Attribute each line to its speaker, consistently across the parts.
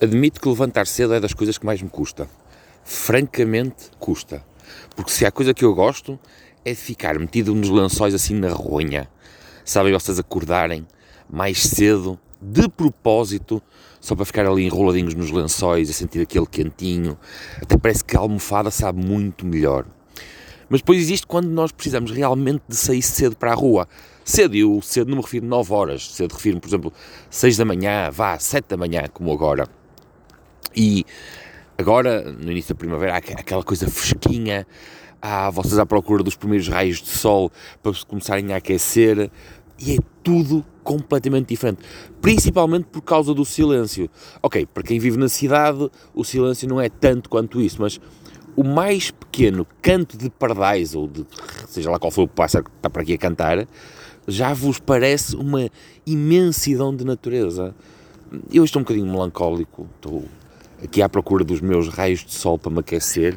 Speaker 1: Admito que levantar cedo é das coisas que mais me custa. Francamente, custa. Porque se há coisa que eu gosto é de ficar metido nos lençóis assim na ronha. Sabem vocês acordarem mais cedo, de propósito, só para ficar ali enroladinhos nos lençóis, a sentir aquele quentinho. Até parece que a almofada sabe muito melhor. Mas depois existe quando nós precisamos realmente de sair cedo para a rua. Cedo, e o cedo não me refiro 9 horas, cedo refiro-me, por exemplo, 6 da manhã, vá, 7 da manhã, como agora. E agora, no início da primavera, há aquela coisa fresquinha, há vocês à procura dos primeiros raios de sol para se começarem a aquecer, e é tudo completamente diferente, principalmente por causa do silêncio. Ok, para quem vive na cidade, o silêncio não é tanto quanto isso, mas o mais pequeno canto de pardais, ou de seja lá qual for o pássaro que está para aqui a cantar, já vos parece uma imensidão de natureza. Eu estou um bocadinho melancólico, estou aqui à procura dos meus raios de sol para me aquecer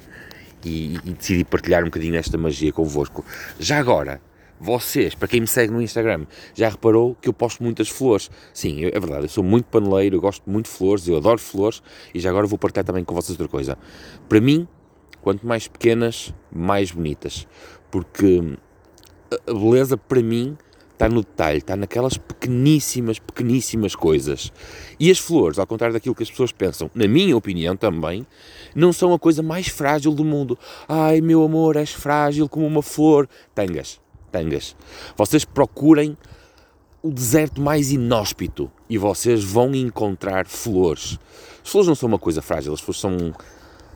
Speaker 1: e, e decidi partilhar um bocadinho esta magia convosco. Já agora, vocês, para quem me segue no Instagram, já reparou que eu posto muitas flores. Sim, é verdade, eu sou muito paneleiro, eu gosto muito de flores, eu adoro flores e já agora vou partilhar também com vocês outra coisa. Para mim, quanto mais pequenas, mais bonitas. Porque a beleza, para mim, está no detalhe, está naquelas pequeníssimas, pequeníssimas coisas. E as flores, ao contrário daquilo que as pessoas pensam, na minha opinião também, não são a coisa mais frágil do mundo. Ai, meu amor, és frágil como uma flor. Tangas, tangas. Vocês procurem o deserto mais inóspito e vocês vão encontrar flores. As flores não são uma coisa frágil, as flores são,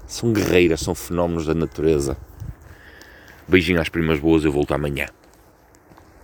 Speaker 1: são guerreiras, são fenómenos da natureza. Beijinho às primas boas, eu volto amanhã.